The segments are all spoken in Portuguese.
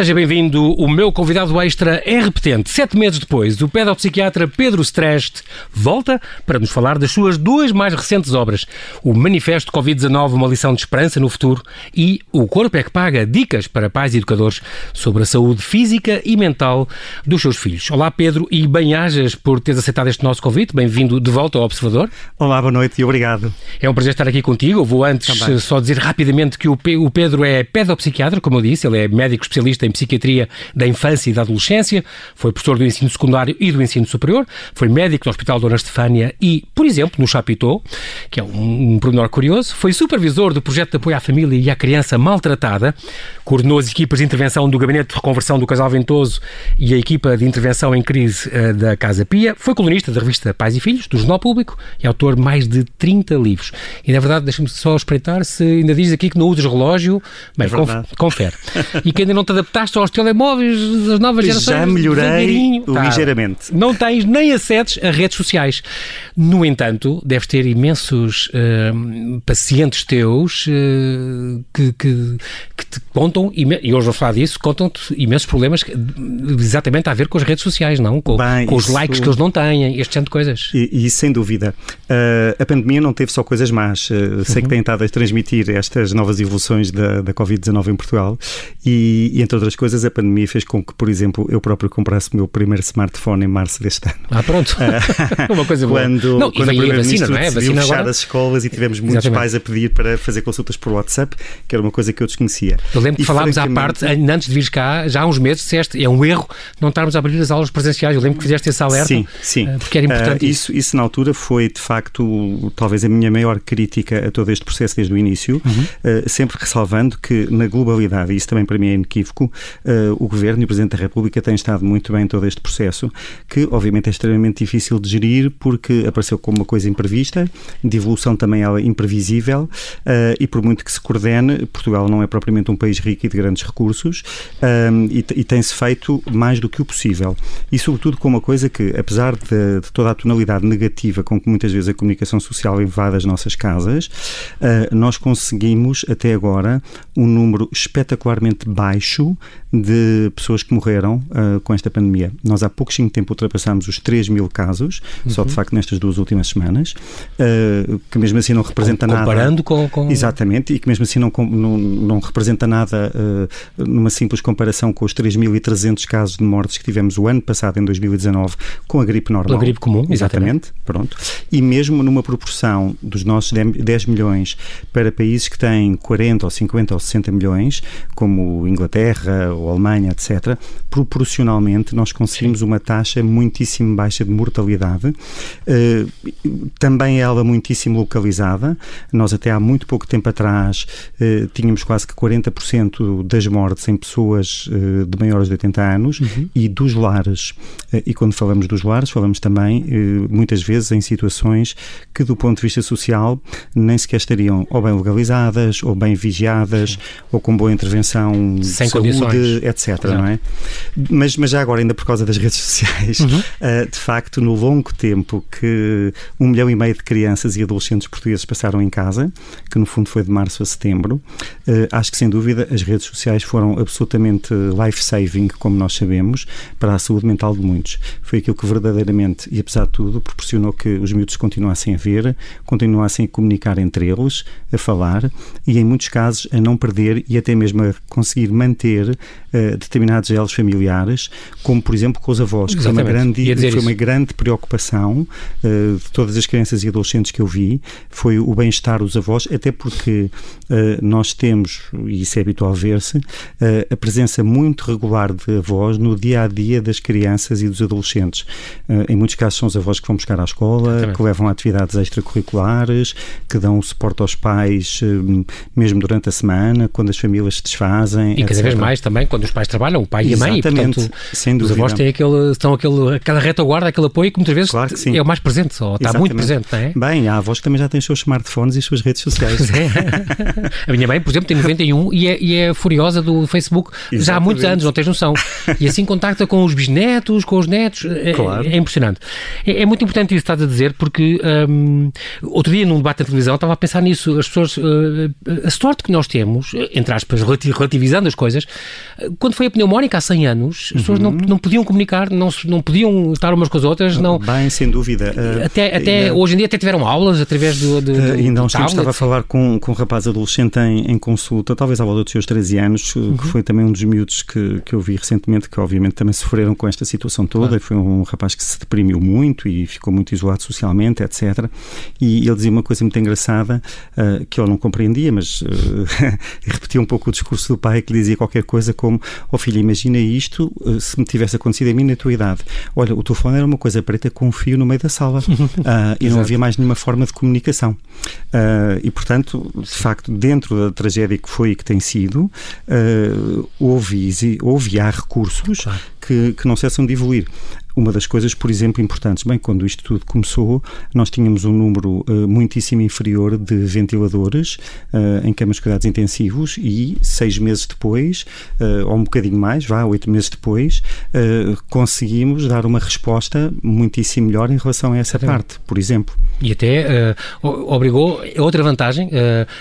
Seja bem-vindo. O meu convidado extra é repetente. Sete meses depois, o pedopsiquiatra Pedro Streste volta para nos falar das suas duas mais recentes obras: o Manifesto Covid-19, uma lição de esperança no futuro, e O Corpo é que Paga, dicas para pais e educadores sobre a saúde física e mental dos seus filhos. Olá, Pedro, e bem-ajas por teres aceitado este nosso convite. Bem-vindo de volta ao Observador. Olá, boa noite e obrigado. É um prazer estar aqui contigo. Vou antes Também. só dizer rapidamente que o Pedro é pedopsiquiatra, como eu disse, ele é médico especialista especialista em psiquiatria da infância e da adolescência, foi professor do ensino secundário e do ensino superior, foi médico no Hospital Dona Estefânia e, por exemplo, no Chapitão, que é um, um pormenor curioso, foi supervisor do projeto de apoio à família e à criança maltratada, coordenou as equipas de intervenção do Gabinete de Reconversão do Casal Ventoso e a equipa de intervenção em crise uh, da Casa Pia, foi colunista da revista Pais e Filhos, do Jornal Público, e autor de mais de 30 livros. E, na verdade, deixa-me só espreitar se ainda diz aqui que não usas relógio. Bem, é conf confere. E que ainda não te adaptaste aos telemóveis das novas gerações. Já melhorei tá. ligeiramente. Não tens nem acedes a redes sociais. No entanto, deves ter imensos uh, pacientes teus uh, que, que, que, te contam, e hoje vou falar disso, contam-te imensos problemas exatamente a ver com as redes sociais, não? Com, Bem, com os isso... likes que eles não têm, este tipo de coisas. E, e sem dúvida. Uh, a pandemia não teve só coisas más. Sei uhum. que tem estado a transmitir estas novas evoluções da, da Covid-19 em Portugal e, e, entre outras coisas, a pandemia fez com que, por exemplo, eu próprio comprasse o meu primeiro smartphone em março deste ano. Ah, pronto. Uma coisa boa. Quando, não, quando a, a vacina, não é? Vacina fechar agora... as escolas e tivemos muitos Exatamente. pais a pedir para fazer consultas por WhatsApp, que era uma coisa que eu desconhecia. Eu lembro que falámos à parte, antes de vires cá, já há uns meses, disseste, é um erro não estarmos a abrir as aulas presenciais. Eu lembro que fizeste esse alerta. Sim, sim. Eh, porque era importante uh, isso. Isso, na altura, foi, de facto, talvez a minha maior crítica a todo este processo desde o início, uhum. uh, sempre ressalvando que, na globalidade, e isso também para mim é inequívoco, uh, o Governo e o Presidente da República têm estado muito bem em todo este processo, que obviamente é extremamente difícil de gerir porque apareceu como uma coisa imprevista, de evolução também ela imprevisível, uh, e por muito que se coordene, Portugal não é propriamente um país rico e de grandes recursos, um, e, e tem-se feito mais do que o possível. E sobretudo com uma coisa que, apesar de, de, toda a tonalidade negativa com que muitas vezes a comunicação social invade as nossas casas, uh, nós conseguimos até agora um número espetacularmente baixo de pessoas que morreram uh, com esta pandemia. Nós há pouquinho tempo ultrapassámos os 3 mil casos, uhum. só de facto nestas duas últimas semanas, uh, que mesmo assim não representa com, nada. Comparando com, com. Exatamente, e que mesmo assim não, não, não representa nada uh, numa simples comparação com os 3.300 casos de mortes que tivemos o ano passado, em 2019, com a gripe normal. a gripe comum, exatamente. exatamente. Pronto. E mesmo numa proporção dos nossos 10 milhões para países que têm 40 ou 50 ou 60 milhões, como Inglaterra ou Alemanha, etc., proporcionalmente nós conseguimos uma taxa muitíssimo baixa de mortalidade, eh, também ela muitíssimo localizada. Nós até há muito pouco tempo atrás eh, tínhamos quase que 40% das mortes em pessoas eh, de maiores de 80 anos uhum. e dos lares. E quando falamos dos lares, falamos também muitas vezes em situações que do ponto de vista social nem sequer estariam ou bem legalizadas, ou bem vigiadas, Sim. ou com boa intervenção Sem de saúde, etc. Exato. não é? Mas, mas já agora, ainda por causa das redes sociais, uhum. uh, de facto, no longo tempo que um milhão e meio de crianças e adolescentes portugueses passaram em casa, que no fundo foi de março a setembro, uh, acho que sem dúvida as redes sociais foram absolutamente life-saving, como nós sabemos, para a saúde mental de muitos. Foi aquilo que verdadeiramente, e apesar de tudo, proporcionou que os miúdos continuassem a ver, continuassem a comunicar entre eles, a falar e, em muitos casos, a não perder e até mesmo a conseguir manter uh, determinados elos familiares, como por exemplo com os avós, que foi uma grande, foi uma grande preocupação uh, de todas as crianças e adolescentes que eu vi, foi o bem-estar dos avós, até porque uh, nós temos, e isso é habitual ver-se, a presença muito regular de avós no dia a dia das crianças e dos adolescentes. em muitos casos são os avós que vão buscar à escola, Exatamente. que levam atividades extracurriculares, que dão suporte aos pais mesmo durante a semana, quando as famílias se desfazem. E cada vez mais também, quando os pais trabalham, o pai e a mãe, e, portanto, sem dúvida. os avós têm aquele, estão aquele, aquela retaguarda, aquele apoio que muitas vezes claro que é o mais presente, ou está muito presente, não é? Bem, há avós que também já têm os seus smartphones e as suas redes sociais. É. a minha mãe, por exemplo, tem 91 e é, e é furiosa do Facebook Exatamente. já há muitos anos, não tens noção. E assim contacta com os bisnetos, com os netos, é, claro. é, é impressionante. É, é, muito importante isso que estás a dizer, porque um, outro dia num debate na televisão estava a pensar nisso, as pessoas, uh, a sorte que nós temos, entre aspas, relativizando as coisas, Quando foi a pneumónica há 100 anos, as pessoas não, uhum. não podiam comunicar, não, não podiam estar umas com as outras. Não... Bem, sem dúvida. Uh, até até hoje em dia até tiveram aulas através do. do, uh, ainda há uns tempos estava a falar com, com um rapaz adolescente em, em consulta, talvez à volta dos seus 13 anos, uhum. que foi também um dos miúdos que, que eu vi recentemente, que obviamente também sofreram com esta situação toda. Claro. Foi um rapaz que se deprimiu muito e ficou muito isolado socialmente, etc. E ele dizia uma coisa muito engraçada uh, que eu não compreendia, mas repetia um pouco o discurso do pai que lhe dizia qualquer coisa como: Ó oh, filho, imagina isto se me tivesse acontecido a mim na tua idade. Olha, o telefone era uma coisa preta com um fio no meio da sala uh, e não havia mais nenhuma forma de comunicação. Uh, e, portanto, de facto, dentro da tragédia que foi e que tem sido, uh, houve, houve e há recursos claro. que, que não cessam de evoluir. Uma das coisas, por exemplo, importantes, bem, quando isto tudo começou, nós tínhamos um número uh, muitíssimo inferior de ventiladores uh, em camas de cuidados intensivos e seis meses depois, uh, ou um bocadinho mais, vá, oito meses depois, conseguimos dar uma resposta muitíssimo melhor em relação a essa parte, por exemplo. E até obrigou, é outra vantagem,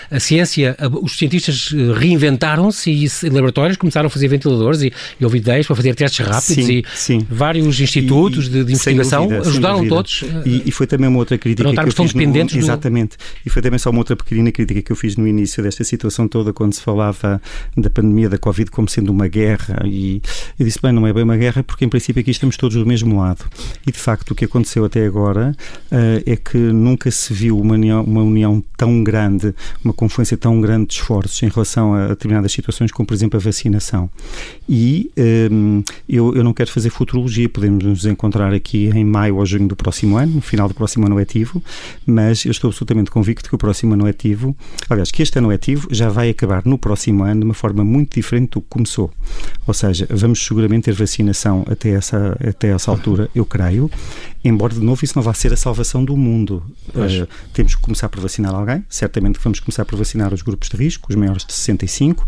a ciência, os cientistas reinventaram-se e laboratórios começaram a fazer ventiladores e, e houve ideias para fazer testes rápidos sim, e sim. vários institutos institutos e, de, de investigação dúvida, ajudaram todos. E, e, foi também uma outra crítica que eu fiz dependentes no, Exatamente. E foi também só uma outra pequenina crítica que eu fiz no início desta situação toda, quando se falava da pandemia da Covid como sendo uma guerra. E eu disse, bem, não é bem uma guerra, porque em princípio aqui estamos todos do mesmo lado. E de facto o que aconteceu até agora uh, é que nunca se viu uma união, uma união tão grande, uma confluência tão grande de esforços em relação a determinadas situações, como por exemplo a vacinação. E um, eh, eu, eu não quero fazer futurologia, podemos nos encontrar aqui em maio ou junho do próximo ano, no final do próximo ano letivo, mas eu estou absolutamente convicto que o próximo ano letivo, aliás, que este ano letivo já vai acabar no próximo ano de uma forma muito diferente do que começou. Ou seja, vamos seguramente ter vacinação até essa, até essa altura, eu creio, embora de novo isso não vá ser a salvação do mundo. Uh, temos que começar por vacinar alguém, certamente vamos começar por vacinar os grupos de risco, os maiores de 65,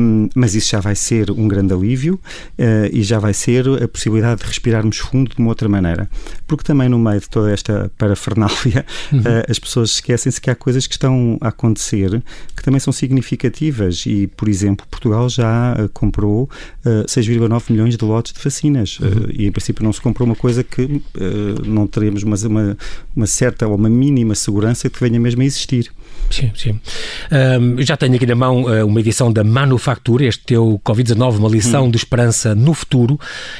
um, mas isso já vai ser um grande alívio uh, e já vai ser a possibilidade de respirarmos fundo de uma outra maneira. Porque também no meio de toda esta parafernália, uhum. uh, as pessoas esquecem-se que há coisas que estão a acontecer que também são significativas e, por exemplo, Portugal já comprou 6,9 milhões de lotes de vacinas uhum. e, em princípio, não se comprou uma coisa que eh, não teremos uma, uma, uma certa ou uma mínima segurança que venha mesmo a existir. Sim, sim. Um, já tenho aqui na mão uh, uma edição da Manufactura, este teu Covid-19, uma lição hum. de esperança no futuro.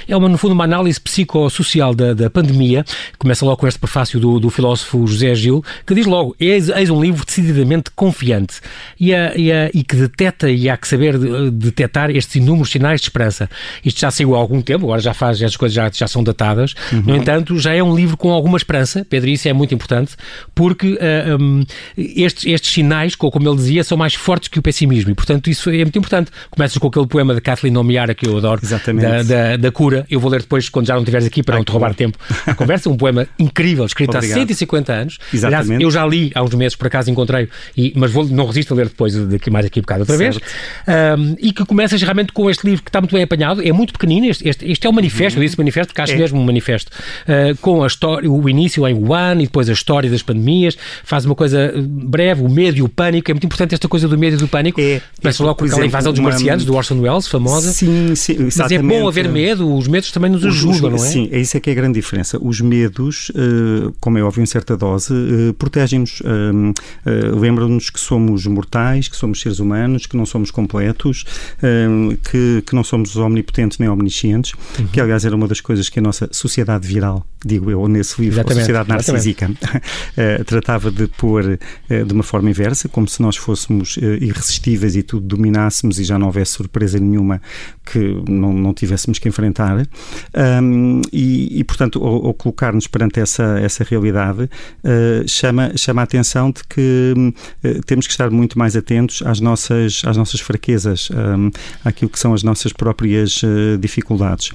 É, uma, no fundo, uma análise psicossocial da, da pandemia. Começa logo com este prefácio do, do filósofo José Gil, que diz logo: eis, eis um livro decididamente confiante e, a, e, a, e, que deteta e há que saber detectar estes inúmeros sinais de esperança. Isto já saiu há algum tempo, agora já faz, estas coisas já, já são datadas. Uhum. No entanto, já é um livro com alguma esperança, Pedro, isso é muito importante, porque uh, ah, um, estes estes sinais, como ele dizia, são mais fortes que o pessimismo e, portanto, isso é muito importante. Começas com aquele poema de Kathleen Omiara que eu adoro, da, da, da, cura. Eu vou ler depois, quando já não estiveres aqui, para Ai, não te roubar bom. tempo. A conversa, um poema incrível, escrito Obrigado. há 150 anos. Exatamente. Aliás, eu já li há uns meses, por acaso encontrei, e, mas vou, não resisto a ler depois, daqui, mais aqui um bocado outra certo. vez. Um, e que começas realmente com este livro que está muito bem apanhado, é muito pequenino. Este, este, este é um manifesto, uhum. eu disse manifesto porque acho é. mesmo um manifesto, uh, com a história, o início em Wuhan e depois a história das pandemias. Faz uma coisa breve, o medo e o pânico pânico, é muito importante esta coisa do medo e do pânico. É, Começa logo com aquela invasão dos uma... marcianos, do Orson Welles, famosa. Sim, sim, exatamente. Mas é bom haver medo, os medos também nos ajudam, não é? Sim, é isso é que é a grande diferença. Os medos, eh, como é óbvio em certa dose, eh, protegem-nos, eh, lembram-nos que somos mortais, que somos seres humanos, que não somos completos, que, que não somos omnipotentes nem omniscientes, uhum. que aliás era uma das coisas que a nossa sociedade viral, digo eu, nesse livro, exatamente, a sociedade narcísica, tratava de pôr de uma forma inversa, como se nós fôssemos irresistíveis e tudo dominássemos e já não houvesse surpresa nenhuma que não, não tivéssemos que enfrentar. Um, e, e, portanto, ao, ao colocar-nos perante essa, essa realidade, uh, chama, chama a atenção de que uh, temos que estar muito mais atentos às nossas, às nossas fraquezas, um, àquilo que são as nossas próprias dificuldades.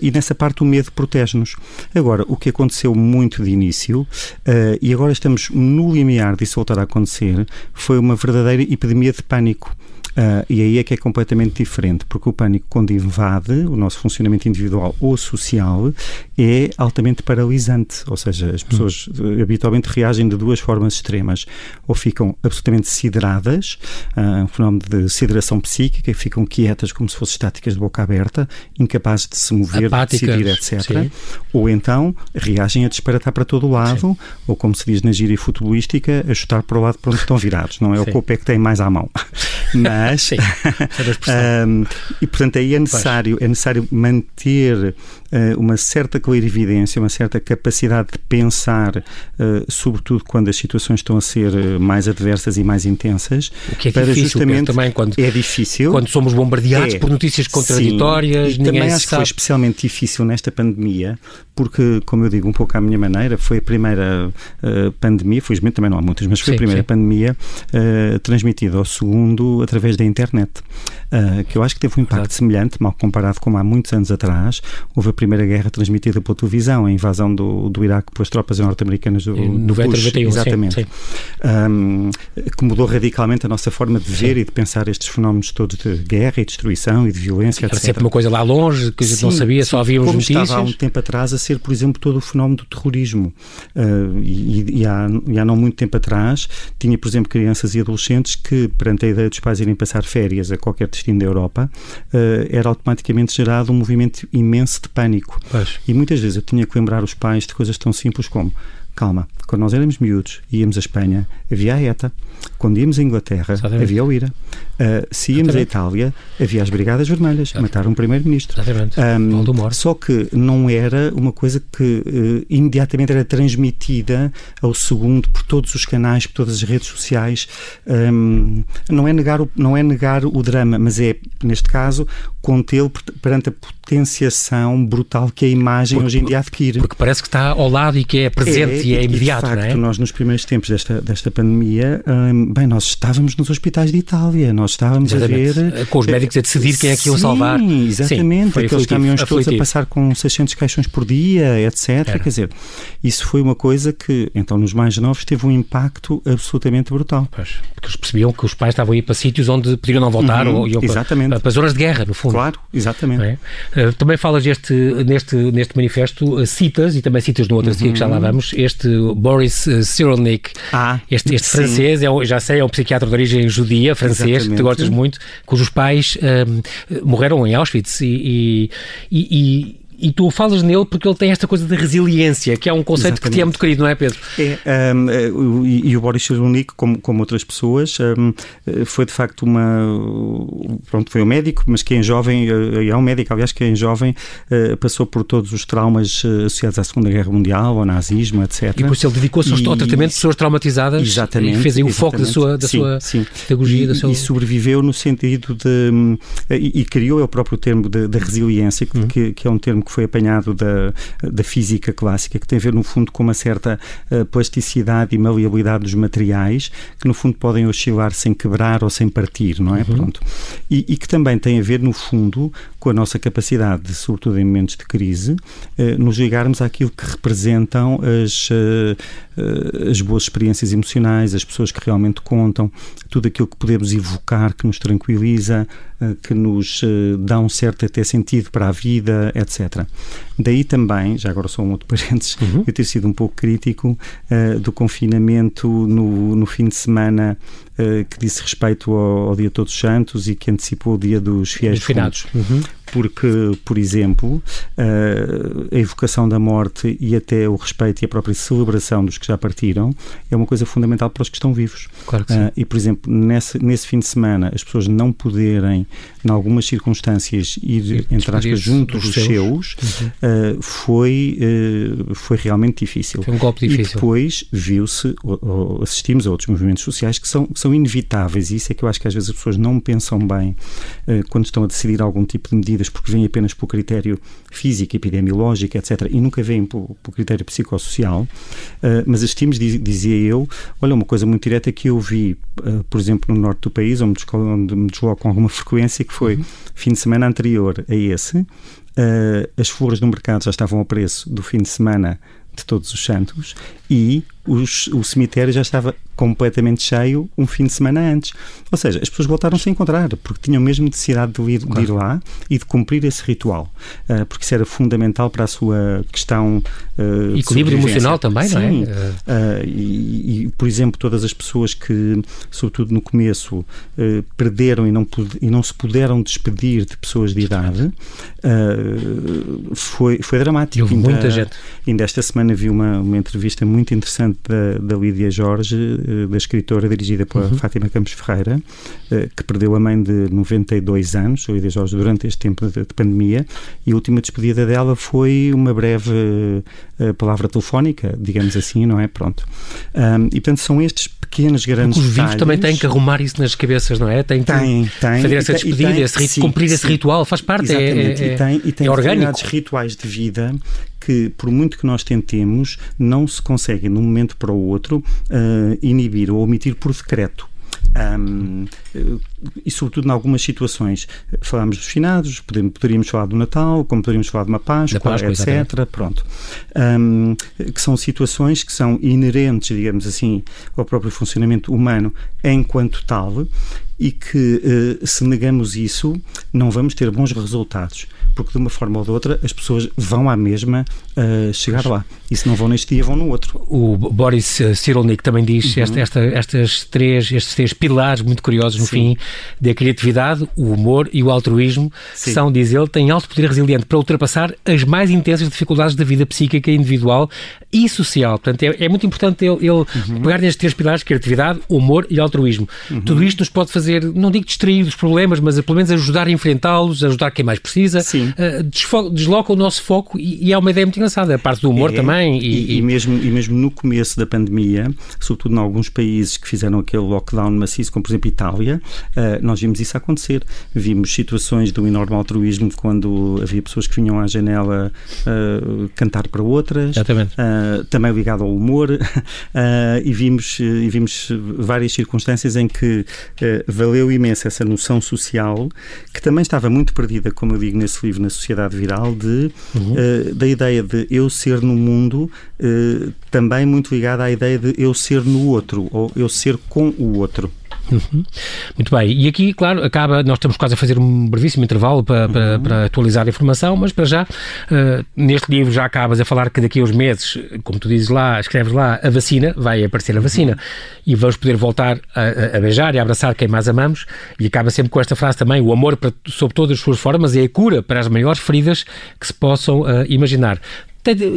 e nessa parte o medo protege-nos. Agora, o que aconteceu muito de início, e agora estamos no limiar disso voltar a acontecer, foi uma verdadeira epidemia de pânico. Uh, e aí é que é completamente diferente, porque o pânico, quando invade o nosso funcionamento individual ou social, é altamente paralisante. Ou seja, as pessoas hum. habitualmente reagem de duas formas extremas. Ou ficam absolutamente sideradas, uh, um fenómeno de sideração psíquica, ficam quietas como se fossem estáticas de boca aberta, incapazes de se mover, Apáticas, de decidir, etc. Sim. Ou então reagem a disparatar para todo o lado, sim. ou como se diz na gíria futebolística, a chutar para o lado para onde estão virados. Não é sim. o que é que tem mais à mão. Mas. Um, e portanto aí é necessário, é necessário manter uh, uma certa clarividência, uma certa capacidade de pensar, uh, sobretudo quando as situações estão a ser mais adversas e mais intensas. O que é para difícil, justamente também quando, é difícil. Quando somos bombardeados é, por notícias contraditórias. Sim, e também acho que foi especialmente difícil nesta pandemia, porque, como eu digo, um pouco à minha maneira, foi a primeira uh, pandemia, felizmente também não há muitas, mas foi sim, a primeira sim. pandemia uh, transmitida ao segundo através da internet, uh, que eu acho que teve um impacto Exato. semelhante, mal comparado com há muitos anos atrás. Houve a Primeira Guerra transmitida pela televisão, a invasão do, do Iraque pelas tropas norte-americanas do, do 90, Bush, 91, exatamente, sim, sim. Um, que mudou radicalmente a nossa forma de ver sim. e de pensar estes fenómenos todos de guerra e destruição e de violência, Era etc. sempre uma coisa lá longe, que a gente não sabia, só havíamos como notícias. estava há um tempo atrás a ser, por exemplo, todo o fenómeno do terrorismo. Uh, e, e, há, e há não muito tempo atrás tinha, por exemplo, crianças e adolescentes que, perante a ideia dos pais irem passar férias a qualquer destino da Europa, uh, era automaticamente gerado um movimento imenso de pânico. Pois. E muitas vezes eu tinha que lembrar os pais de coisas tão simples como calma, quando nós éramos miúdos e íamos à Espanha, havia a ETA. Quando íamos à Inglaterra, Exatamente. havia o IRA. Uh, se íamos Exatamente. à Itália, havia as Brigadas Vermelhas, Exatamente. mataram o primeiro-ministro. Um, só que não era uma coisa que uh, imediatamente era transmitida ao segundo por todos os canais, por todas as redes sociais. Um, não, é negar o, não é negar o drama, mas é, neste caso, contê-lo perante a potenciação brutal que a imagem porque, hoje em dia adquire. Porque parece que está ao lado e que é presente é, e é imediato, e de facto, não é? nós nos primeiros tempos desta, desta pandemia, hum, bem, nós estávamos nos hospitais de Itália, nós estávamos exatamente. a ver... Com os médicos a decidir quem é que iam salvar. Sim, exatamente, Sim, aqueles caminhões aflitivo. todos a passar com 600 caixões por dia, etc. Era. Quer dizer, isso foi uma coisa que, então, nos mais novos teve um impacto absolutamente brutal. Pois, porque eles percebiam que os pais estavam a ir para sítios onde podiam não voltar, uhum, ou iam exatamente. Para, para zonas de guerra, no fundo. Claro, exatamente. É? Uh, também falas este, neste, neste manifesto, uh, citas, e também citas no outro uhum. que já lá vamos, este Boris uh, Cyrulnik, ah, este, este francês, é, já sei, é um psiquiatra de origem judia, francês, Exatamente. que tu gostas muito, cujos pais morreram em Auschwitz e, e, e e tu falas nele porque ele tem esta coisa de resiliência, que é um conceito Exatamente. que te é muito querido, não é, Pedro? É, um, eh, e, e, o Boris Cyrulnik, como, como outras pessoas, um, eh, foi de facto uma. Pronto, foi um médico, mas que em jovem, eh, é um médico, aliás, que em jovem passou por todos os traumas associados à Segunda Guerra Mundial, ao nazismo, etc. E por isso ele dedicou-se ao tratamento de pessoas traumatizadas exatamente, e fez aí o foco da sua, da sim, sua sim. pedagogia. E, da sua... e sobreviveu no sentido de. E, e criou é o próprio termo da resiliência, que, uhum. que, que é um termo que foi apanhado da, da física clássica, que tem a ver, no fundo, com uma certa uh, plasticidade e maleabilidade dos materiais, que, no fundo, podem oscilar sem quebrar ou sem partir, não é? Uhum. Pronto. E, e, que também tem a ver, no fundo, com a nossa capacidade, de, sobretudo em momentos de crise, uh, nos ligarmos àquilo que representam as, uh, as boas experiências emocionais, as pessoas que realmente contam, tudo aquilo que podemos evocar que nos tranquiliza, que nos dá um certo até sentido para a vida, etc. Daí também, já agora só um outro parênteses, uhum. eu ter sido um pouco crítico uh, do confinamento no, no fim de semana uh, que disse respeito ao, ao, Dia Todos os Santos e que antecipou o Dia dos Fiéis Finados. Uhum. Porque, por exemplo, uh, a evocação da morte e até o respeito e a própria celebração dos que já partiram é uma coisa fundamental para os que estão vivos. Claro que sim. e, por exemplo, nesse, nesse fim de semana, as pessoas não poderem, em algumas circunstâncias, ir, entre aspas, junto dos seus, seus uhum. uh, foi, foi realmente difícil. Foi um golpe difícil. E depois viu-se, assistimos a outros movimentos sociais que são, que são inevitáveis, e isso é que eu acho que às vezes as pessoas não pensam bem quando estão a decidir algum tipo de medidas, porque vêm apenas pelo critério físico, epidemiológico, etc., e nunca vêm pelo, pelo critério psicossocial. mas assistimos, dizia eu, olha, uma coisa muito direta que eu vi, por exemplo, no norte do país, onde, onde me desloco com alguma frequência, que foi uhum. fim de semana anterior a esse, Uh, as flores no mercado já estavam ao preço do fim de semana de Todos os Santos e os, o cemitério já estava completamente cheio um fim de semana antes. Ou seja, as pessoas voltaram-se a encontrar, porque tinham mesmo necessidade de ir, claro. de ir lá e de cumprir esse ritual, uh, porque isso era fundamental para a sua questão. Uh, Equilíbrio emocional também, Sim. não é? Uh, e, e, por exemplo, todas as pessoas que, sobretudo no começo, perderam e não, e não se puderam despedir de pessoas de idade, foi, foi dramático. Houve ainda, muita gente. Ainda esta semana vi uma, uma entrevista muito interessante da, da Lídia Jorge, da escritora dirigida pela uhum. Fátima Campos Ferreira, que perdeu a mãe de 92 anos, a Lídia Jorge, durante este tempo de, de pandemia, e a última despedida dela foi uma breve uh, palavra telefónica, digamos assim, não é? Pronto. Um, e portanto são estes pequenos, grandes. Os vivos também têm que arrumar isso nas cabeças, não é? Têm que tem, tem, fazer essa despedida, tem, esse sim, cumprir sim. esse ritual, faz parte, é, é, é, e tem, e tem é orgânico. rituais de vida que, por muito que nós tentemos, não se conseguem, de um momento para o outro, uh, inibir ou omitir por decreto. Um, e sobretudo em algumas situações. Falámos dos finados, podemos, poderíamos falar do Natal, como poderíamos falar de uma Páscoa, Páscoa etc. Exatamente. Pronto. Um, que são situações que são inerentes, digamos assim, ao próprio funcionamento humano enquanto tal e que, uh, se negamos isso, não vamos ter bons resultados porque de uma forma ou de outra as pessoas vão à mesma uh, chegar lá. E se não vão neste dia, vão no outro. O Boris Cyrulnik também diz uhum. esta, esta, estas três, estes três pilares muito curiosos no Sim. fim da criatividade, o humor e o altruísmo Sim. são, diz ele, têm alto poder resiliente para ultrapassar as mais intensas dificuldades da vida psíquica individual e social. Portanto, é, é muito importante ele, ele uhum. pegar nestes três pilares, criatividade, humor e altruísmo. Uhum. Tudo isto nos pode fazer, não digo distrair dos problemas, mas pelo menos ajudar a enfrentá-los, ajudar quem mais precisa. Sim uh, desloca o nosso foco e, e, é uma ideia muito engraçada. A parte do humor é, também. E, e, mesmo, e mesmo no começo da pandemia, sobretudo em alguns países que fizeram aquele lockdown maciço, como por exemplo Itália, uh, nós vimos isso acontecer. Vimos situações de um enorme altruísmo quando havia pessoas que vinham à janela uh, cantar para outras. Exatamente. também ligado ao humor. e, vimos, e vimos várias circunstâncias em que valeu imenso essa noção social que também estava muito perdida, como eu digo nesse livro na sociedade viral de, uhum. uh, da ideia de eu ser no mundo, uh, também muito ligada à ideia de eu ser no outro, ou eu ser com o outro. Uhum. Muito bem, e aqui, claro, acaba, nós estamos quase a fazer um brevíssimo intervalo para, para, uhum. para atualizar a informação, mas para já, uh, neste livro já acabas a falar que daqui a uns meses, como tu dizes lá, escreves lá, a vacina, vai aparecer a vacina, uhum. e vamos poder voltar a, a, beijar e a abraçar quem mais amamos, e acaba sempre com esta frase também, o amor para, sob todas as suas formas é a cura para as maiores feridas que se possam uh, imaginar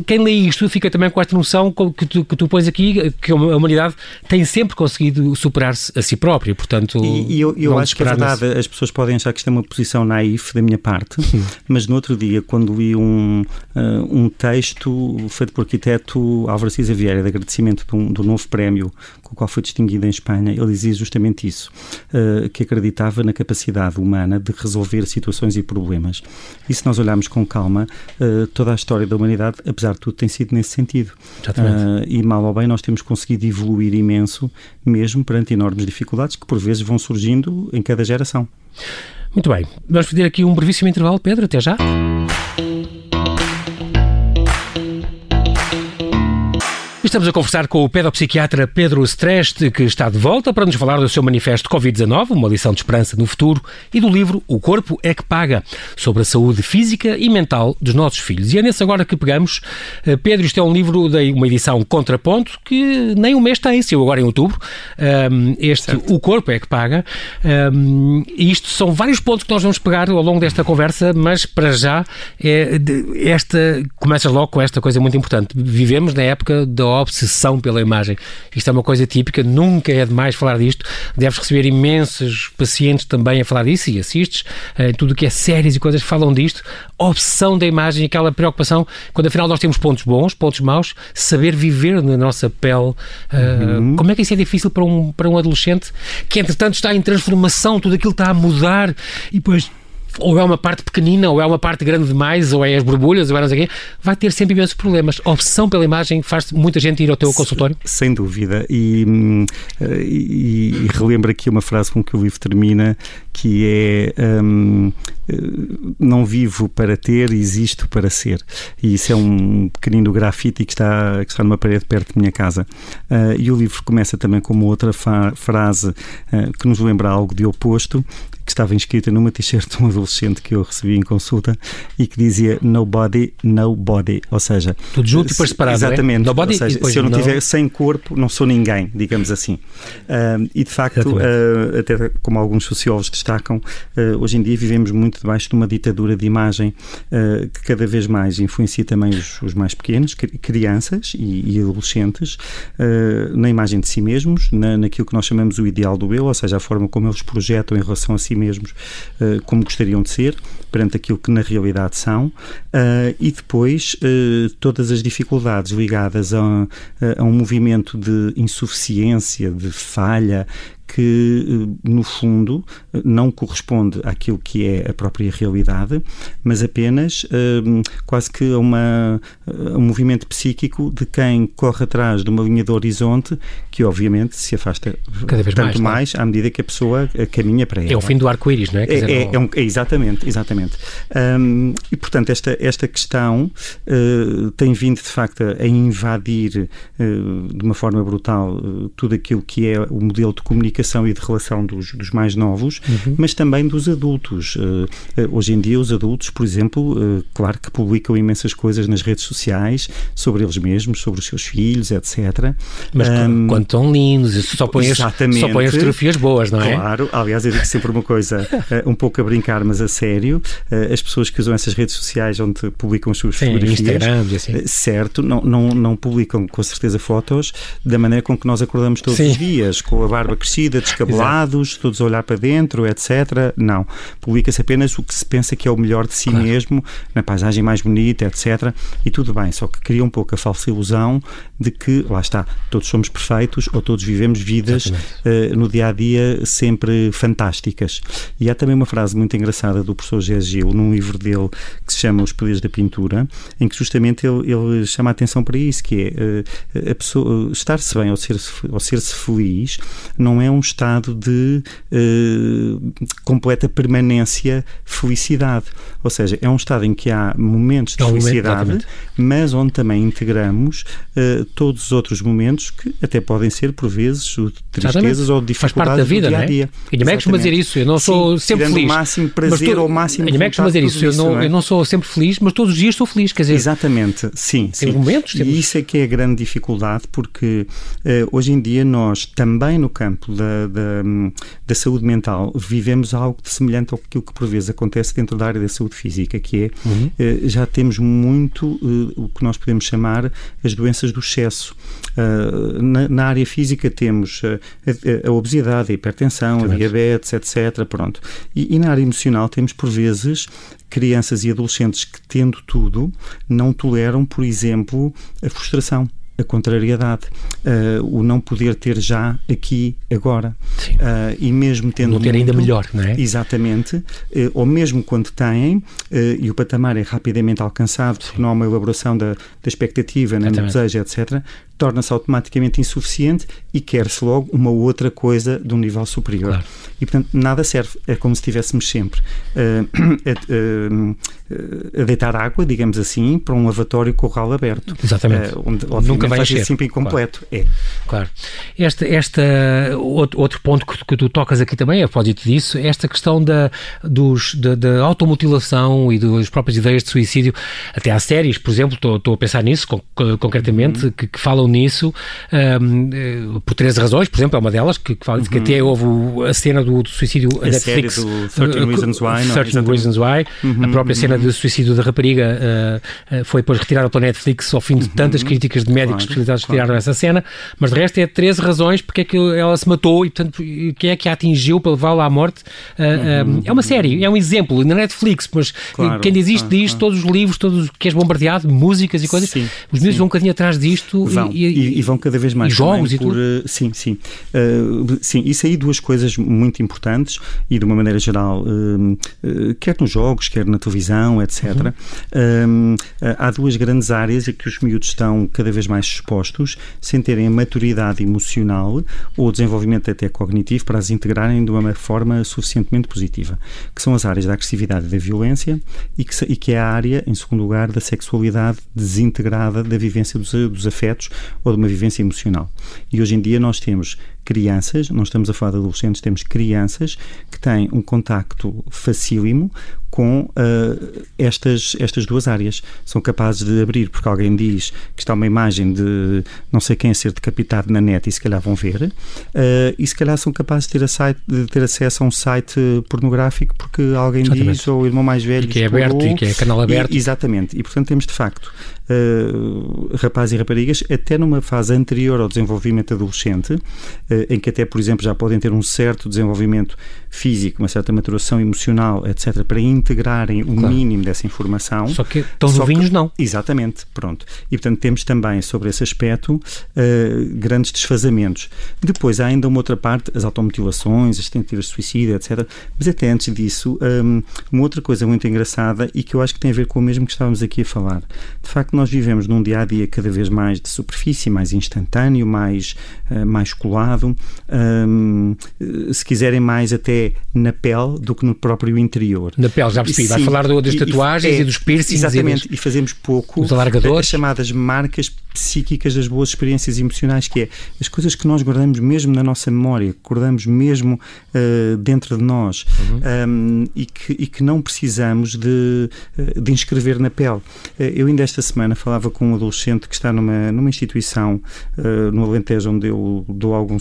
quem lê isto fica também com esta noção que tu, que tu pões aqui, que a humanidade tem sempre conseguido superar-se a si própria, portanto... E, e eu, eu acho que é verdade, as pessoas podem achar que isto é uma posição naif da minha parte, Sim. mas no outro dia, quando li um, uh, um texto feito por arquiteto Álvaro Cisa Vieira, de agradecimento do, do novo prémio com o qual foi distinguido em Espanha, ele dizia justamente isso, uh, que acreditava na capacidade humana de resolver situações e problemas. E se nós olharmos com calma, uh, toda a história da humanidade apesar de tudo, tem sido nesse sentido. Uh, e mal ou bem nós temos conseguido evoluir imenso, mesmo perante enormes dificuldades que por vezes vão surgindo em cada geração. Muito bem. Vamos fazer aqui um brevíssimo intervalo, Pedro. Até já. Estamos a conversar com o pedopsiquiatra Pedro Streste, que está de volta para nos falar do seu manifesto Covid-19, uma lição de esperança no futuro, e do livro O Corpo é que Paga, sobre a saúde física e mental dos nossos filhos. E é nesse agora que pegamos. Eh, Pedro, isto é um livro de uma edição contraponto que nem um mês tem, saiu agora em outubro. Este certo. O Corpo é que Paga. E isto são vários pontos que nós vamos pegar ao longo desta conversa, mas para já é esta começa logo com esta coisa muito importante. Vivemos na época da obsessão pela imagem. Isto é uma coisa típica, nunca é demais falar disto. Deves receber imensos pacientes também a falar disso e assistes em eh, tudo o que é séries e coisas que falam disto. obsessão da imagem, aquela preocupação, quando afinal nós temos pontos bons, pontos maus, saber viver na nossa pele. Uhum. Como é que isso é difícil para um, para um adolescente que, entretanto, está em transformação, tudo aquilo está a mudar e depois ou é uma parte pequenina, ou é uma parte grande demais, ou é as borbulhas, ou é não sei o quê, vai ter sempre imensos problemas. A obsessão pela imagem faz muita gente ir ao teu consultório? Sem dúvida. E, hum, e, e relembro aqui uma frase com que o livro termina, que é um, não vivo para ter, existo para ser. E isso é um pequenino grafite que está, que está numa parede perto da minha casa. Uh, e o livro começa também com uma outra frase uh, que nos lembra algo de oposto, que estava inscrita numa t-shirt de um adolescente que eu recebi em consulta e que dizia Nobody, Nobody. Ou seja, tudo junto e depois separado. É? Exatamente. É? Nobody, seja, se eu não estiver sem corpo, não sou ninguém, digamos assim. Uh, e de facto, até como alguns sociólogos destacam, hoje em dia vivemos muito debaixo de uma ditadura de imagem que cada vez mais influencia também os, os mais pequenos, crianças e, e adolescentes, na imagem de si mesmos, na, naquilo que nós chamamos o ideal do eu, ou seja, a forma como eles projetam em relação a si mesmos uh, como gostariam de ser, perante aquilo que na realidade são, uh, e depois uh, todas as dificuldades ligadas a, a um movimento de insuficiência, de falha, que, eh, no fundo, eh, não corresponde àquilo que é a própria realidade, mas apenas um, quase que a, uma, a um movimento psíquico de quem corre atrás de uma linha de horizonte que, obviamente, se afasta Cada vez tanto mais, mais à medida que a pessoa caminha para ela. É o fim do arco-íris, não é? é, dizer, é, é, um, é, exatamente, exatamente. Um, e, portanto, esta, esta questão uh, tem vindo, de facto, a invadir uh, de uma forma brutal uh, tudo aquilo que é o modelo de comunicação e de relação dos, dos mais novos, uhum. mas também dos adultos. Uh, hoje em dia, os adultos, por exemplo, uh, claro que publicam imensas coisas nas redes sociais sobre eles mesmos, sobre os seus filhos, etc. Mas um, quando estão lindos, só põem, as, só põem as fotografias boas, não é? Claro, aliás, eu digo sempre uma coisa, um pouco a brincar, mas a sério, as pessoas que usam essas redes sociais onde publicam as suas Sim, fotografias, Instagram assim. certo, não, não, não publicam com certeza fotos da maneira com que nós acordamos todos Sim. os dias, com a barba crescida descabelados, Exato. todos a olhar para dentro, etc. Não. Publica-se apenas o que se pensa que é o melhor de si claro. mesmo, na paisagem mais bonita, etc. E tudo bem, só que cria um pouco a falsa ilusão de que, lá está, todos somos perfeitos ou todos vivemos vidas uh, no dia a dia sempre fantásticas. E há também uma frase muito engraçada do professor Gé Gil, num livro dele que se chama Os Poderes da Pintura, em que justamente ele, ele chama a atenção para isso, que é uh, a pessoa estar-se bem ou ser-se ou ser-se feliz não é um estado de uh, completa permanência felicidade. Ou seja, é um estado em que há momentos de é um felicidade, momento, mas onde também integramos uh, todos os outros momentos que até podem ser, por vezes, tristezas ou dificuldades Faz parte da vida, do dia a dia. Não é? A minha costuma dizer isso, eu não Sim, sou sempre feliz. o máximo prazer ou o máximo costuma dizer isso, eu não, é? eu não sou sempre feliz, mas todos os dias sou feliz, quer dizer... Exatamente, sim. Tem sim. momentos. Temos... E isso é que é a grande dificuldade, porque uh, hoje em dia nós, também no campo da, da, da, saúde mental, vivemos algo semelhante ao que por vezes acontece dentro da área da saúde física, que é, uhum. Eh, já temos muito eh, o que nós podemos chamar as doenças do excesso. Eh, na, na área física temos a, a, obesidade, a hipertensão, a diabetes, etc. Pronto. E, e na área emocional temos, por vezes, crianças e adolescentes que, tendo tudo, não toleram, por exemplo, a frustração a contrariedade, uh, o não poder ter já aqui, agora. Uh, e mesmo tendo. Não ter muito, ainda melhor, não é? Exatamente. Uh, ou mesmo quando têm, e o patamar é rapidamente alcançado, Sim. porque não há uma elaboração da, da expectativa, nem do desejo, etc., torna-se automaticamente insuficiente e quer-se logo uma outra coisa de um nível superior. Claro. E, portanto, nada serve. É como se estivéssemos sempre uh, a, a, deitar água, digamos assim, para um lavatório corral aberto. Exatamente. Uh, onde, Nunca vai ser sempre incompleto. Claro. É. Claro. Esta, esta, outro, ponto que, que, tu tocas aqui também, a propósito disso, esta questão da, dos, da, da automutilação e das próprias ideias de suicídio. Até há séries, por exemplo, estou, estou a pensar nisso concretamente, uhum. que, que falam nisso um, eh, por três razões. Por exemplo, é uma delas que, que fala uhum. que até houve a cena do, do suicídio a Netflix. do 13 uh, Reasons Why. 13 não, Reasons Why. Uhum, a própria cena uhum. do suicídio da rapariga uh, foi depois retirada pela Netflix ao fim de uhum. tantas críticas de médicos claro, especializados que tiraram essa cena. Mas de resto é 13 razões porque é que ela se matou e, portanto, quem é que a atingiu para levá-la à morte. Uh, é uma série, é um exemplo na Netflix, mas claro, quem diz isto diz todos os livros, todos que és bombardeado, músicas e coisas. Sim, os meus vão um bocadinho atrás disto e, e, e, e, vão cada vez mais. E jogos e por, tudo? sim, sim. Uh, sim, isso aí duas coisas muito importantes e de uma maneira geral, uh, uh, quer nos jogos, quer na televisão, etc. Uhum. há duas grandes áreas em que os miúdos estão cada vez mais expostos, sem terem a maturidade emocional ou desenvolvimento até cognitivo para as integrarem de uma forma suficientemente positiva, que são as áreas da agressividade e da violência e que, e que é a área, em segundo lugar, da sexualidade desintegrada da vivência dos, dos afetos ou de uma vivência emocional. E hoje em dia nós temos crianças, não estamos a falar de adolescentes, temos crianças que têm um contacto facílimo com uh, estas, estas duas áreas. São capazes de abrir, porque alguém diz que está uma imagem de não sei quem a ser decapitado na net e se calhar vão ver, uh, e se calhar são capazes de ter, site, de ter acesso a um site pornográfico porque alguém exatamente. diz, ou o irmão mais velho. E que é aberto e que é canal aberto. E, exatamente. E portanto temos de facto uh, rapazes e raparigas, até numa fase anterior ao desenvolvimento adolescente, em que até, por exemplo, já podem ter um certo desenvolvimento físico, uma certa maturação emocional, etc., para integrarem o claro. mínimo dessa informação. Só que tão novinhos não. Exatamente, pronto. E portanto temos também sobre esse aspecto uh, grandes desfazamentos. Depois há ainda uma outra parte, as automutilações, as tentativas de suicídio, etc. Mas até antes disso, um, uma outra coisa muito engraçada e que eu acho que tem a ver com o mesmo que estávamos aqui a falar. De facto, nós vivemos num dia a dia cada vez mais de superfície, mais instantâneo, mais, uh, mais colado, um, se quiserem mais até na pele do que no próprio interior. Na pele, já percebi. Vai falar do, das tatuagens e, é, e dos piercings. Exatamente, e, e fazemos pouco os alargadores. as chamadas marcas psíquicas das boas experiências emocionais, que é as coisas que nós guardamos mesmo na nossa memória, que guardamos mesmo uh, dentro de nós uhum. um, e, que, e que não precisamos de, de inscrever na pele. Eu ainda esta semana falava com um adolescente que está numa, numa instituição uh, no Alentejo onde eu dou algum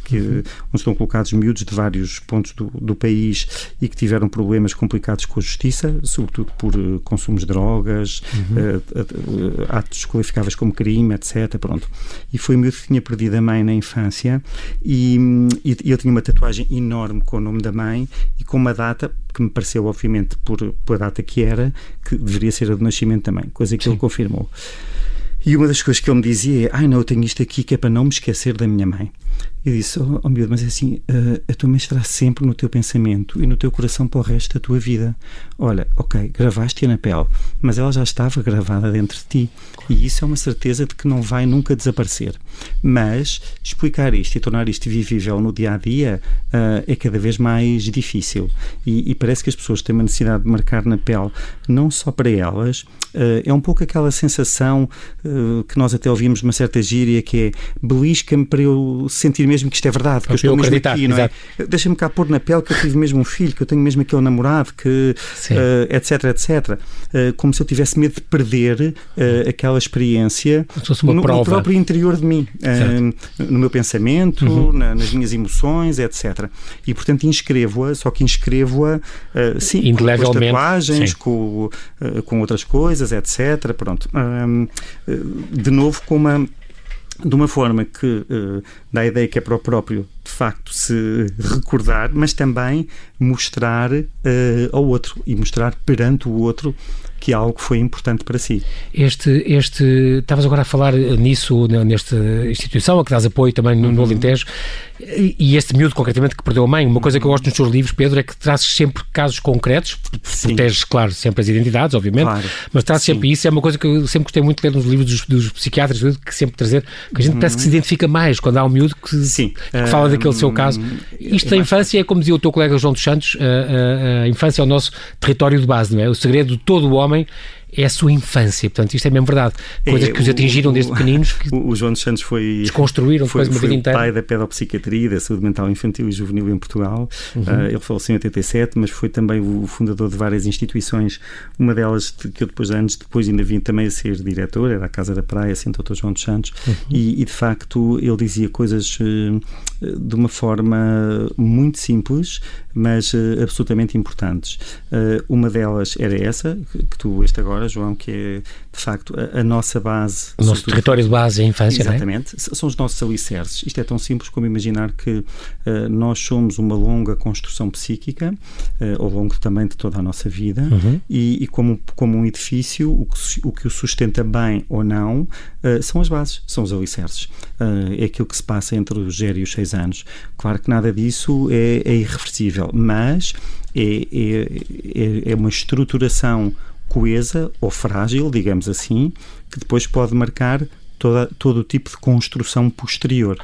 que, uhum. onde estão colocados miúdos de vários pontos do, do país e que tiveram problemas complicados com a justiça, sobretudo por consumos de drogas, uhum. atos qualificáveis como crime etc. Pronto. E foi um miúdo que tinha perdido a mãe na infância e, e, eu tinha uma tatuagem enorme com o nome da mãe e com uma data que me pareceu, obviamente, por, pela data que era, que deveria ser a do nascimento também, coisa que Sim. ele confirmou. E uma das coisas que ele me dizia é: Ai, não, eu tenho isto aqui que é para não me esquecer da minha mãe. Eu disse: Oh, oh miúdo, mas é assim, uh, a tua mãe estará sempre no teu pensamento e no teu coração para o resto da tua vida. Olha, ok, gravaste-a na pele, mas ela já estava gravada dentro de ti. E isso é uma certeza de que não vai nunca desaparecer. Mas explicar isto e tornar isto vivível no dia a dia uh, é cada vez mais difícil. E, e, parece que as pessoas têm uma necessidade de marcar na pele, não só para elas, uh, é um pouco aquela sensação uh, que nós até ouvimos uma certa gíria que é belisca-me para eu sentir mesmo que isto é verdade, que eu estou mesmo aqui, não é? Deixa-me cá pôr na pele que eu tive mesmo um filho, que eu tenho mesmo aquele namorado, que etc, etc. como se eu tivesse medo de perder aquela experiência no, no, próprio interior de mim, no meu pensamento, uhum. na, nas minhas emoções, etc. E portanto inscrevo-a, só que inscrevo-a uh, sim, com as tatuagens, com, uh, com outras coisas, etc. Pronto. de novo, com uma de uma forma que uh, dá a ideia que é para o próprio, de facto, se recordar, mas também mostrar uh, ao outro e mostrar perante o outro que algo foi importante para si. Este, este, estavas agora a falar nisso, nesta instituição, a que dás apoio também no, no uhum. Alentejo, e este miúdo, concretamente, que perdeu a mãe. Uma coisa que eu gosto nos teus livros, Pedro, é que trazes sempre casos concretos, Sim. proteges, claro, sempre as identidades, obviamente, claro. mas trazes sempre isso. É uma coisa que eu sempre gostei muito de ler nos livros dos, dos psiquiatras, que sempre trazer, que a gente uhum. parece que se identifica mais quando há um miúdo que, Sim. que fala daquele seu caso. Isto da infância é como dizia o teu colega João dos Santos, a, a, a infância é o nosso território de base, não é? O segredo de todo o homem me é a sua infância. Portanto, isto é mesmo verdade. Coisas é, que os atingiram o, desde pequeninos. Que o, o João dos Santos foi. Desconstruíram foi, depois uma vida inteira. pai da pedopsiquiatria, da saúde mental infantil e juvenil em Portugal. Uhum. Uh, ele faleceu em 87, mas foi também o fundador de várias instituições. Uma delas que eu depois, anos depois, ainda vim também a ser diretor, era a Casa da Praia, assim, Dr. João dos Santos. Uhum. E, e, de facto, ele dizia coisas uh, de uma forma muito simples, mas uh, absolutamente importantes. uma delas era essa, que tu, este agora agora, João, que é de facto a, a nossa base. O nosso território de base é a infância, Exatamente. É? São os nossos alicerces. Isto é tão simples como imaginar que uh, nós somos uma longa construção psíquica, uh, ao longo também de toda a nossa vida, uhum. e, e, como, como um edifício, o que, o que o sustenta bem ou não uh, são as bases, são os alicerces. é aquilo que se passa entre os 0 e os 6 anos. Claro que nada disso é, é irreversível, mas é, é, é uma estruturação coesa ou frágil, digamos assim, que depois pode marcar toda, todo o tipo de construção posterior.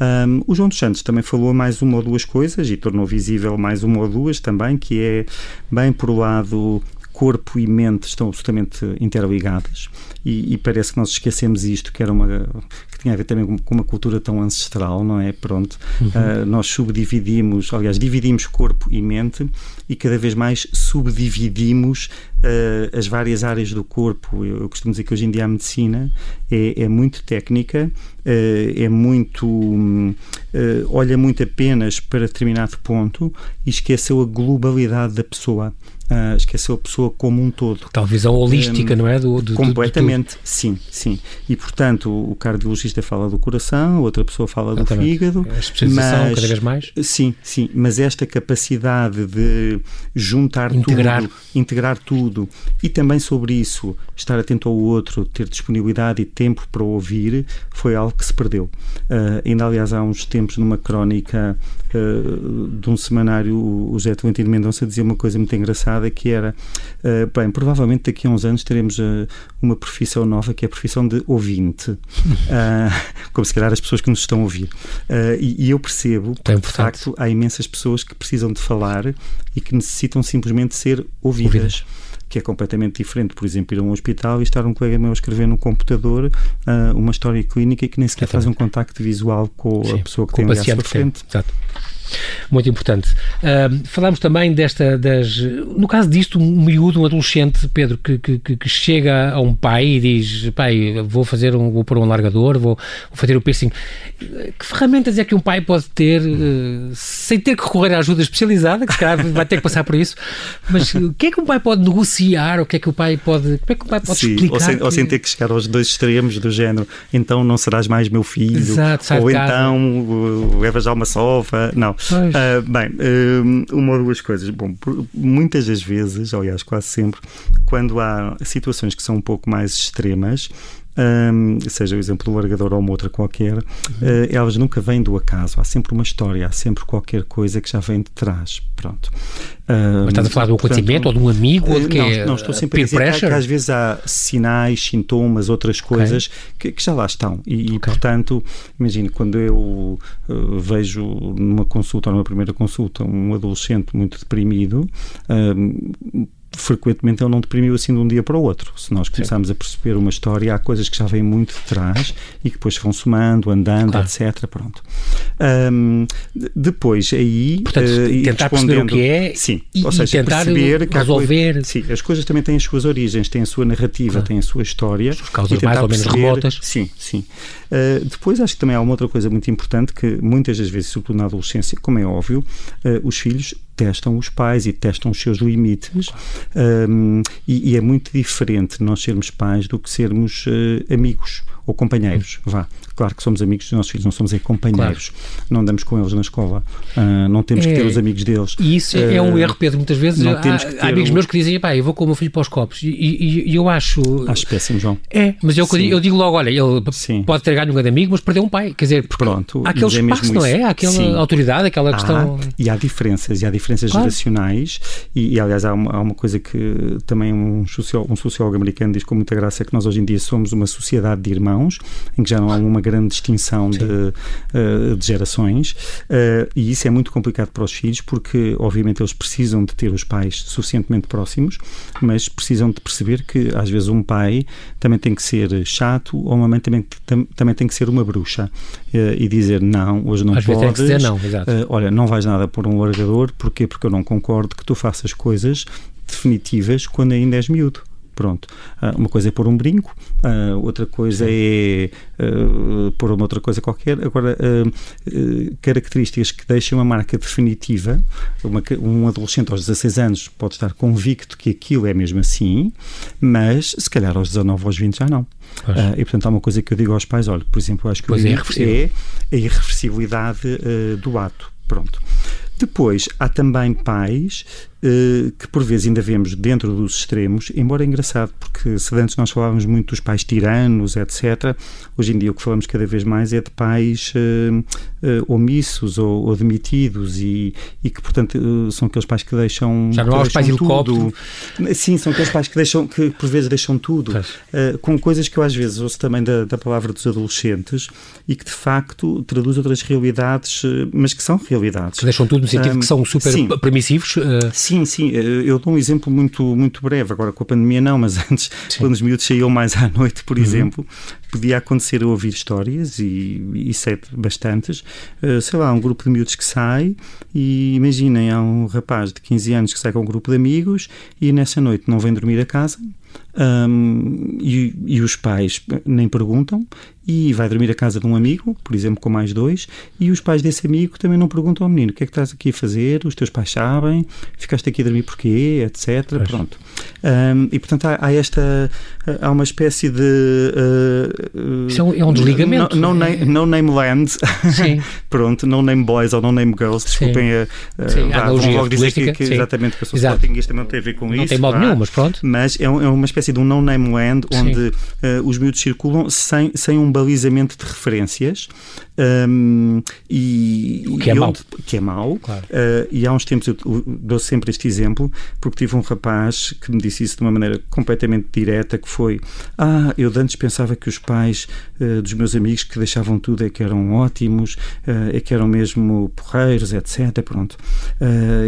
Um, o João dos Santos também falou mais uma ou duas coisas e tornou visível mais uma ou duas também, que é bem por o lado corpo e mente estão absolutamente interligadas e, e, parece que nós esquecemos isto, que era uma tinha a ver também com, com uma cultura tão ancestral, não é? Pronto, uhum. uh, nós subdividimos, aliás, dividimos corpo e mente e cada vez mais subdividimos uh, as várias áreas do corpo. Eu, eu, costumo dizer que hoje em dia a medicina é, é muito técnica, uh, é muito olha muito apenas para determinado ponto e esqueceu a globalidade da pessoa uh, esqueceu a pessoa como um todo. Tal visão holística, um, não é? Do, do completamente, do, sim, sim. E, portanto, o cardiologista fala do coração, outra pessoa fala do fígado. A especialização mas, cada vez mais? Sim, sim. Mas esta capacidade de juntar integrar. tudo, integrar tudo e também sobre isso estar atento ao outro, ter disponibilidade e tempo para ouvir, foi algo que se perdeu. Uh, ainda, aliás, há uns tempos, numa crónica uh, de um semanário, o José Tolentino Mendonça dizia uma coisa muito engraçada que era, uh, bem, provavelmente daqui a uns anos teremos uh, uma profissão nova que é a profissão de ouvinte, como se calhar as pessoas que nos estão a ouvir. E, e, eu percebo que, de facto, há imensas pessoas que precisam de falar e que necessitam simplesmente ser ouvidas. ouvidas que é completamente diferente, por exemplo, ir a um hospital e estar um colega meu a escrever no computador uh, uma história clínica e que nem sequer faz um contacto visual com Sim, a pessoa que tem ali à sua frente. Exato muito importante. Uh, falámos também desta, das, no caso disto, um miúdo, um adolescente, Pedro, que, que, que, chega a um pai e diz, pai, vou fazer um, vou pôr um largador, vou, vou fazer o piercing. Que ferramentas é que um pai pode ter, uh, sem ter que recorrer à ajuda especializada, que se calhar vai ter que passar por isso, mas o que é que um pai pode negociar, o que é que o pai pode, como é que o pai pode Sim, explicar? Ou sem, que... ou sem ter que chegar aos dois extremos do género, então não serás mais meu filho, Exato, ou então levas já uma sofa, não. Uh, bem, uh, uma ou duas coisas. Bom, muitas das vezes, aliás, quase sempre, quando há situações que são um pouco mais extremas, um, seja o exemplo do largador ou uma outra qualquer, uh, elas nunca vêm do acaso. Há sempre uma história, há sempre qualquer coisa que já vem de trás. Pronto. Um, Mas estás a falar de um acontecimento ou de um amigo? Ou de que não, é não, estou sempre a dizer que, que, às vezes há sinais, sintomas, outras coisas okay. que, que, já lá estão. E, okay. e portanto, imagine, quando eu uh, vejo numa consulta, ou numa primeira consulta, um adolescente muito deprimido, uh, frequentemente ele não deprimiu assim de um dia para o outro. Se nós começarmos Sim. a perceber uma história, há coisas que já vêm muito de trás e que depois vão somando, andando, claro. etc. Pronto. Um, depois, aí. Portanto, uh, tentar perceber o que é sim, e, ou seja, tentar perceber que resolver. Coisa, sim, as coisas também têm as suas origens, têm a sua narrativa, claro. têm a sua história. As causas mais ou menos perceber, remotas. Sim, sim. Uh, depois, acho que também há uma outra coisa muito importante que muitas das vezes, sobretudo na adolescência, como é óbvio, uh, os filhos testam os pais e testam os seus limites um, e, e, é muito diferente nós sermos pais do que sermos uh, amigos ou companheiros, vá. Claro que somos amigos dos nossos filhos, não somos aí companheiros. Claro. Não andamos com eles na escola. Uh, não temos é, que ter os amigos deles. E isso uh, é um ah, erro, Pedro. Muitas vezes há, há, amigos meus que dizem, pá, eu vou com o meu filho para os copos. E, e, e eu acho... Acho péssimo, João. É, mas eu, eu digo logo, olha, ele Sim. pode ter ganho um grande amigo, mas perdeu um pai. Quer dizer, Pronto, há aquele é espaço, não é? Há aquela Sim. autoridade, aquela questão... e há diferenças, e há diferenças claro. geracionais. E, e aliás, há uma, há uma, coisa que também um sociólogo, um sociólogo americano diz com muita graça, que nós hoje em dia somos uma sociedade de irmãos, em que já não há uma grande distinção de, uh, de, gerações uh, e isso é muito complicado para os filhos porque obviamente eles precisam de ter os pais suficientemente próximos mas precisam de perceber que às vezes um pai também tem que ser chato ou uma mãe também, tam, também tem que ser uma bruxa uh, e dizer não, hoje não às podes vezes tem que dizer não, exato. olha, não vais nada por um largador, porquê? Porque eu não concordo que tu faças coisas definitivas quando ainda és miúdo Pronto. Uh, uma coisa é pôr um brinco, uh, outra coisa é uh, pôr uma outra coisa qualquer. Agora, características que deixem uma marca definitiva, uma, um adolescente aos 16 anos pode estar convicto que aquilo é mesmo assim, mas se calhar aos 19 ou aos 20 já não. Uh, e portanto há uma coisa que eu digo aos pais: olha, por exemplo, eu acho que pois o é, é a irreversibilidade uh, do ato. Pronto. Depois, há também pais que por vezes ainda vemos dentro dos extremos, embora é engraçado, porque se antes nós falávamos muito dos pais tiranos, etc., hoje em dia o que falamos cada vez mais é de pais uh, uh, omissos ou, ou demitidos e, e, que, portanto, uh, são aqueles pais que deixam. Já não há os pais helicóptero. Sim, são aqueles pais que deixam, que por vezes deixam tudo, com coisas que eu às vezes ouço também da, da palavra dos adolescentes e que de facto traduz outras realidades, mas que são realidades. Que deixam tudo no sentido um, que são super sim, permissivos. Sim, sim. Eh, eu dou um exemplo muito, muito breve. Agora, com a pandemia, não, mas antes, sim. quando os miúdos saíam mais à noite, por uhum. exemplo, podia acontecer eu ouvir histórias, e, e sei bastantes. Uh, sei lá, um grupo de miúdos que sai, e imaginem, há um rapaz de 15 anos que sai com um grupo de amigos e nessa noite não vem dormir a casa. Um, e, e, os pais nem perguntam e vai dormir a casa de um amigo, por exemplo, com mais dois, e os pais desse amigo também não perguntam ao menino o que é que estás aqui a fazer, os teus pais sabem, ficaste aqui a dormir porquê, etc. Pois. Pronto. Um, e portanto há, há, esta há uma espécie de uh, Isso é um desligamento. No, no, name, no name land. Sim. Pronto, no name boys ou no name girls, desculpem a, a, Sim, a vão logo dizer que, que exatamente que eu sou sportinguista não tem a ver com não isso. Não tem modo nenhum, mas pronto. Mas é, um, é, uma espécie de um no name land onde uh, os miúdos circulam sem, sem um balizamento de referências um, e, o que é mau. Que é mau. Claro. Uh, e há uns tempos eu dou sempre este exemplo porque tive um rapaz que me disse isso de uma maneira completamente direta que foi ah, eu antes pensava que os pais uh, dos meus amigos que deixavam tudo é que eram ótimos, é que eram mesmo porreiros, etc. Pronto.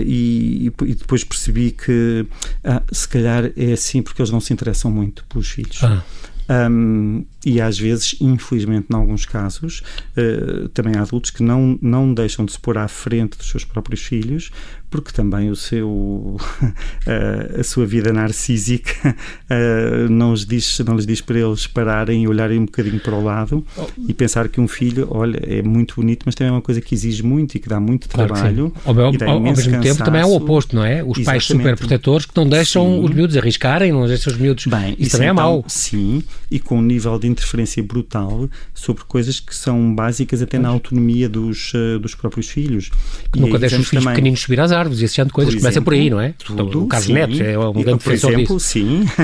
E, e, depois percebi que ah, se calhar é assim porque eles não se interessam muito pelos filhos. Ah. Um, e às vezes, infelizmente, em alguns casos, uh, também há adultos que não, não deixam de se pôr à frente dos seus próprios filhos, porque também o seu, uh, a sua vida narcísica uh, não, lhes diz, não lhes diz para eles pararem e olharem um bocadinho para o lado oh. e pensar que um filho, olha, é muito bonito, mas também é uma coisa que exige muito e que dá muito claro trabalho. Ao, ao, ao mesmo cansaço. tempo também é o oposto, não é? Os Exatamente. pais super protetores que não deixam sim. os miúdos arriscarem, não deixam os miúdos. Bem, isso, isso também é então, é mau. Sim, e com um nível de interferência brutal sobre coisas que são básicas até pois. na autonomia dos, uh, dos próprios filhos. Que nunca deixam os filhos também... pequeninos subir às árvores e esse tipo de coisas. Por Começa por aí, não é? Tudo, o caso Neto é um grande Por exemplo, disso. sim.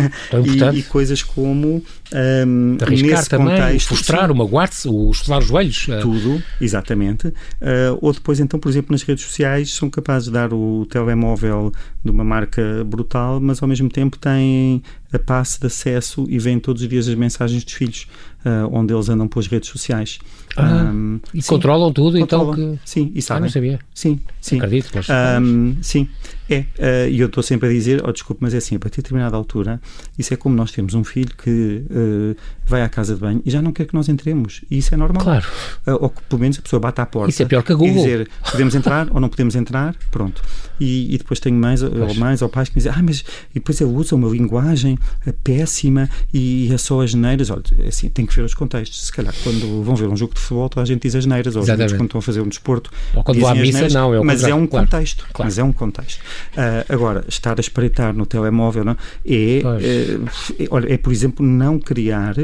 E, e, coisas como um, arriscar também, contexto, frustrar, o magoar-se, o estalar os joelhos. Eh. Tudo, exatamente. Uh, ou depois, então, por exemplo, nas redes sociais são capazes de dar o telemóvel de uma marca brutal, mas ao mesmo tempo têm a passe de acesso e veem todos os dias as mensagens dos filhos, uh, onde eles andam pelas redes sociais. Ah, um, e sim, controlam tudo, então controlam. então? Que... Sim, e sabem. Ah, não sabia. Sim, sim. Acredito. Um, sim, é. Uh, e eu estou sempre a dizer, oh, desculpe, mas é assim, a partir de determinada altura, isso é como nós temos um filho que uh, vai à casa de banho e já não quer que nós entremos. E isso é normal. Claro. Uh, ou que pelo menos a pessoa bate à porta. Isso é pior que a Google. E dizer, podemos entrar ou não podemos entrar, pronto. E, e depois tenho mais ou mais ou pais que me dizem, ah, mas e depois ele usa uma linguagem péssima e é só as geneiras. Olha, é assim, tem que ver os contextos. Se calhar, quando vão ver um jogo de futebol, toda a gente diz as geneiras, ou quando estão a fazer um desporto. Ou quando à missa, não, é Mas é um claro. contexto. Claro. Mas é um contexto. Uh, agora, estar a espreitar no telemóvel não, é, é, olha, é, por exemplo, não criar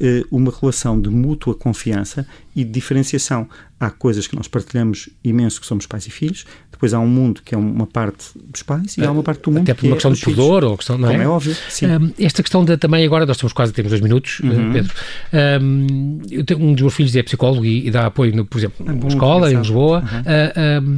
eh, uma relação de mútua confiança e de diferenciação. Há coisas que nós partilhamos imenso, que somos pais e filhos, depois há um mundo que é uma parte dos pais e há uma parte do mundo Até por uma é questão de pudor ou questão, não Como é? é óbvio, sim. Esta questão de, também agora, nós estamos quase, temos dois minutos, eh, uhum. Pedro. Um, um dos meus filhos é psicólogo e, e dá apoio, no, por exemplo, numa escola em Lisboa. Uhum. Uh, um,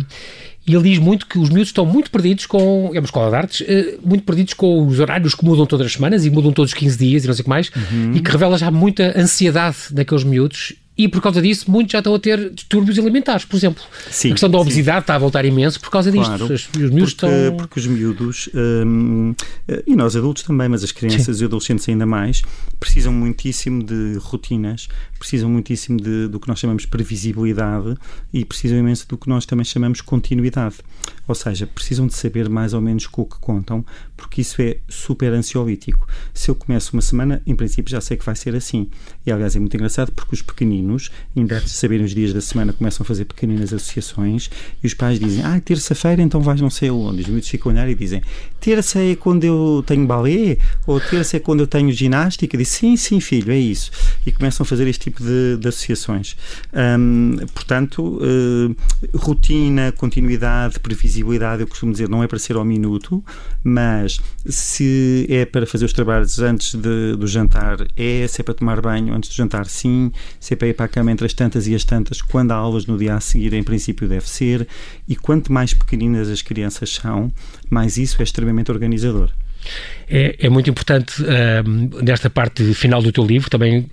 e ele diz muito que os miúdos estão muito perdidos com, é uma escola de artes, uh, muito perdidos com os horários que mudam todas as semanas e mudam todos os 15 dias e não sei o que mais, uhum. e que revela já muita ansiedade naqueles miúdos e por causa disso muitos já estão a ter distúrbios alimentares, por exemplo. Sim, a questão da obesidade sim. está a voltar imenso por causa disto. Claro, os, os miúdos porque, estão... porque os miúdos, hum, e nós adultos também, mas as crianças sim. e adolescentes ainda mais, precisam muitíssimo de rotinas, precisam muitíssimo de, do que nós chamamos de previsibilidade e precisam imenso do que nós também chamamos continuidade. Ou seja, precisam de saber mais ou menos com o que contam, porque isso é super ansiolítico. Se eu começo uma semana, em princípio já sei que vai ser assim. E aliás é muito engraçado porque os pequeninos, ainda de saberem os dias da semana, começam a fazer pequeninas associações e os pais dizem: Ah, terça-feira então vais não sei onde. Os miúdos ficam a olhar e dizem: Terça é quando eu tenho balé? Ou terça é quando eu tenho ginástica? Diz: Sim, sim, filho, é isso. E começam a fazer este tipo de, de associações. Hum, portanto, uh, rotina, continuidade, previsibilidade, eu costumo dizer, não é para ser ao minuto, mas se é para fazer os trabalhos antes de, do jantar, é. Se é para tomar banho antes do jantar, sim. Se é para ir para a cama entre as tantas e as tantas, quando há aulas no dia a seguir, em princípio deve ser. E quanto mais pequeninas as crianças são, mais isso é extremamente organizador. É, é, muito importante uh, nesta parte final do teu livro também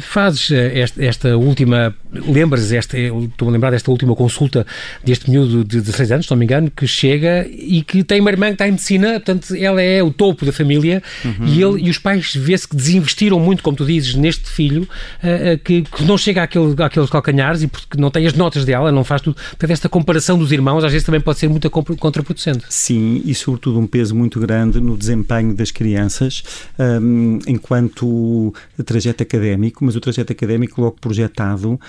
fazes uh, esta, esta, última lembras esta estou a lembrar desta última consulta deste miúdo de 16 anos, se não me engano que chega e que tem uma irmã que está em medicina portanto ela é o topo da família uhum. e, ele, e os pais vê-se que desinvestiram muito como tu dizes neste filho uh, que, que, não chega àquele, àqueles calcanhares e porque não tem as notas dela, não faz tudo portanto esta comparação dos irmãos às vezes também pode ser muito contraproducente Sim, e sobretudo um peso muito grande no desempenho das crianças um, enquanto trajeto académico, mas o trajeto académico logo projetado uh,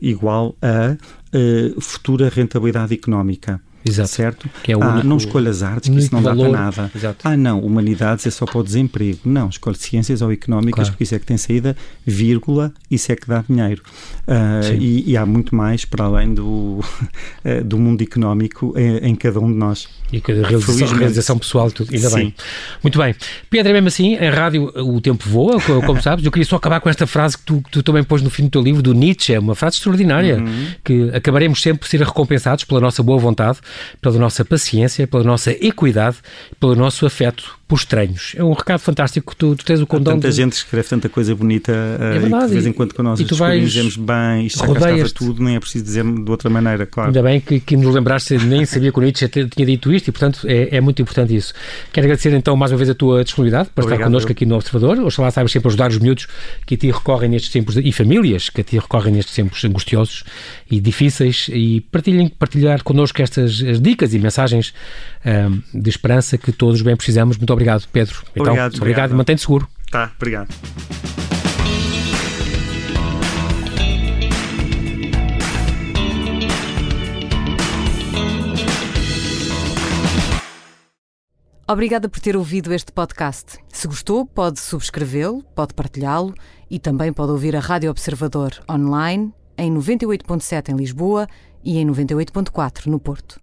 igual a uh, futura rentabilidade económica. Exato. Certo? Que é o ah, único, não escolhas artes, que isso não valor. dá para nada. Exato. Ah, não, humanidades é só para o desemprego. Não, escolhe ciências ou económicas, claro. porque isso é que tem saída, vírgula, isso é que dá dinheiro. Uh, e, e, há muito mais para além do, do mundo económico em, em, cada um de nós. E a realização, realização pessoal, tudo. ainda Sim. bem. Muito bem. Pedro, é mesmo assim, em rádio o tempo voa, como sabes. Eu queria só acabar com esta frase que tu, que tu também pôs no fim do teu livro, do Nietzsche, é uma frase extraordinária, uhum. que acabaremos sempre por ser recompensados pela nossa boa vontade pela nossa paciência, pela nossa equidade, pelo nosso afeto por estranhos. É um recado fantástico que tu, tu tens o condão. Há tanta de... gente escreve tanta coisa bonita é verdade, e que de vez em quando com nós dizemos bem, isto já estava tudo, nem é preciso dizer de outra maneira, claro. Ainda bem que, que nos lembraste, nem sabia que o Nietzsche tinha dito isto e, portanto, é, é, muito importante isso. Quero agradecer então mais uma vez a tua disponibilidade para Obrigado, estar connosco aqui no Observador. Oxalá saibas sempre ajudar os miúdos que a ti recorrem nestes tempos, e famílias que a ti recorrem nestes tempos angustiosos e difíceis e partilhem, partilhar connosco estas dicas e mensagens um, de esperança que todos bem precisamos. Muito obrigado, Pedro. Então, obrigado, obrigado e mantém-te seguro. Tá, obrigado. Obrigada por ter ouvido este podcast. Se gostou, pode subscrevê-lo, pode partilhá-lo e também pode ouvir a Rádio Observador online em 98.7 em Lisboa e em 98.4 no Porto.